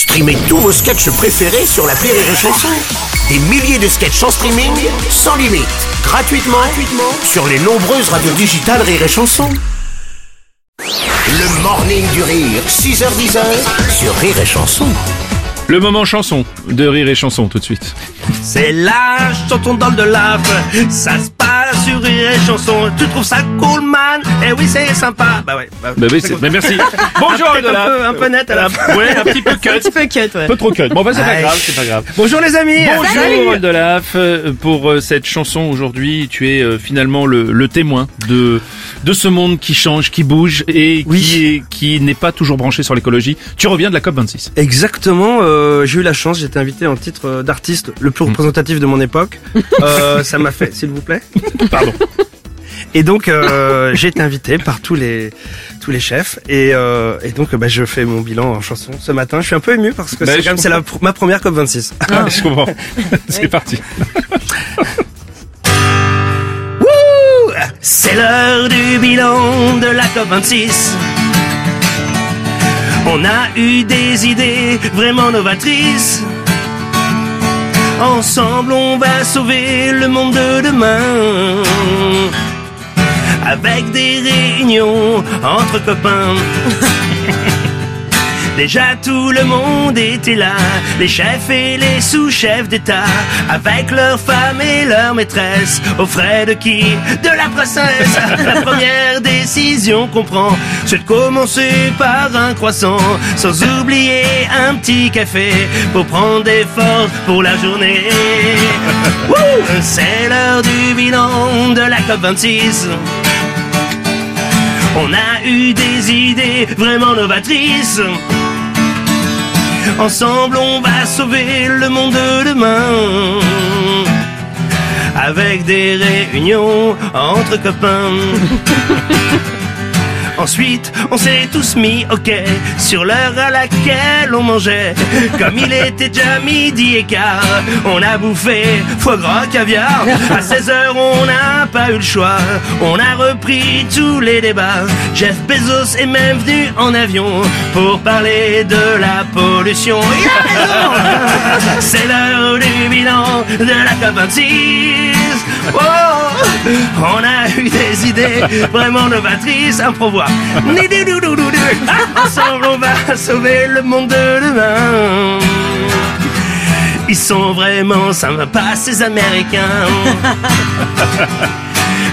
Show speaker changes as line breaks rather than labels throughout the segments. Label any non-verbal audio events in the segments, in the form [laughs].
Streamez tous vos sketchs préférés sur la Rire et Chanson. Des milliers de sketchs en streaming, sans limite, gratuitement, gratuitement sur les nombreuses radios digitales Rire et Chanson. Le morning du rire, 6h10 sur Rire et Chanson.
Le moment chanson de rire et chanson tout de suite.
C'est la chanson dans de lave, ça se passe sur Rire et Chanson. Tu trouves ça cool, man? Eh oui, c'est sympa. Bah ouais. Bah,
Bah oui, c'est- mais merci. Bonjour
Peut-être un peu, un peu net à la fin.
Ouais, un petit peu [laughs] cut.
Un petit peu cut, ouais.
Un peu trop cut. Bon, bah c'est pas grave, c'est pas grave.
Bonjour les amis.
Bonjour Oldelaf, Euh, pour euh, cette chanson aujourd'hui, tu es euh, finalement le, le témoin de de ce monde qui change, qui bouge et
Oui.
qui est, qui n'est pas toujours branché sur l'écologie. Tu reviens de la COP 26.
Exactement, euh, j'ai eu la chance, été invité en titre euh, d'artiste le plus représentatif de mon époque. Euh, ça m'a fait, s'il vous plaît. [laughs]
Pardon.
Et donc euh, j'ai été invité par tous les tous les chefs et, euh, et donc bah, je fais mon bilan en chanson ce matin. Je suis un peu ému parce que
Bah,
c'est quand même ma première COP 26. [laughs]
Je comprends. [laughs] c'est parti.
C'est l'heure du bilan de la COP26. On a eu des idées vraiment novatrices. Ensemble, on va sauver le monde de Avec des réunions entre copains. [laughs] Déjà tout le monde était là, les chefs et les sous-chefs d'État, avec leurs femmes et leurs maîtresses, aux frais de qui De la princesse [laughs] La première décision qu'on prend, c'est de commencer par un croissant, sans oublier un petit café, pour prendre des forces pour la journée. [laughs] C'est l'heure du bilan de la COP26. On a eu des idées vraiment novatrices. Ensemble, on va sauver le monde de demain. Avec des réunions entre copains. [laughs] Ensuite, on s'est tous mis ok sur l'heure à laquelle on mangeait. Comme il était déjà midi et quart, on a bouffé foie gras, caviar. À 16 heures, on n'a pas eu le choix. On a repris tous les débats. Jeff Bezos est même venu en avion pour parler de la pollution. [laughs] C'est l'heure du de la COP26. Oh, on a eu des idées vraiment novatrices à. Nididoudoudou. Ensemble, [laughs] on va sauver le monde de demain. Ils sont vraiment sympas, ces Américains. [laughs]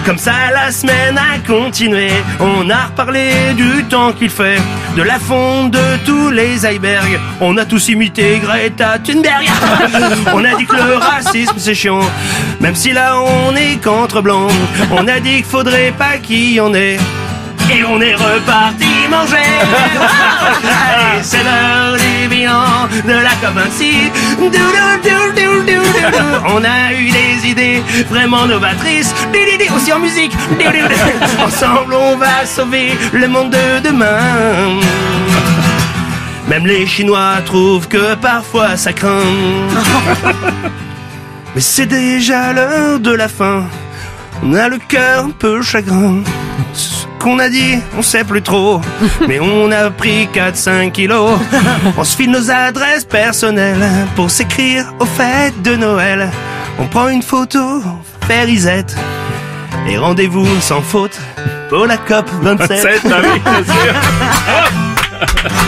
Comme ça, la semaine a continué. On a reparlé du temps qu'il fait, de la fonte de tous les icebergs. On a tous imité Greta Thunberg. [laughs] on a dit que le racisme c'est chiant, même si là on est contre blanc. On a dit qu'il faudrait pas qu'il y en ait. Et on est reparti manger [laughs] Allez, c'est l'heure du bilan de la COP26 [laughs] On a eu des idées vraiment novatrices. Aussi en musique. [laughs] Ensemble on va sauver le monde de demain. Même les Chinois trouvent que parfois ça craint. [laughs] Mais c'est déjà l'heure de la fin. On a le cœur un peu chagrin qu'on a dit, on sait plus trop. Mais on a pris 4-5 kilos. On se file nos adresses personnelles Pour s'écrire aux fêtes de Noël. On prend une photo, fait risette. Et rendez-vous sans faute Pour la COP 27
C'est ah oui, bien sûr.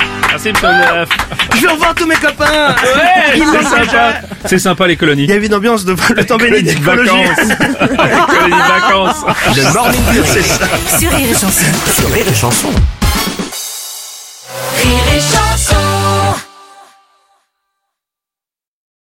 [laughs] Merci Monsieur Oldelaf.
Je vais revoir tous mes copains
Ouais, c'est sympa. C'est sympa les colonies.
Il y a une ambiance de le temps béni
Colonies de
d'écologie
vacances. [laughs] colonies de vacances.
Le morning [laughs]
Sur Rire et Chanson.
sur Rire et Chanson.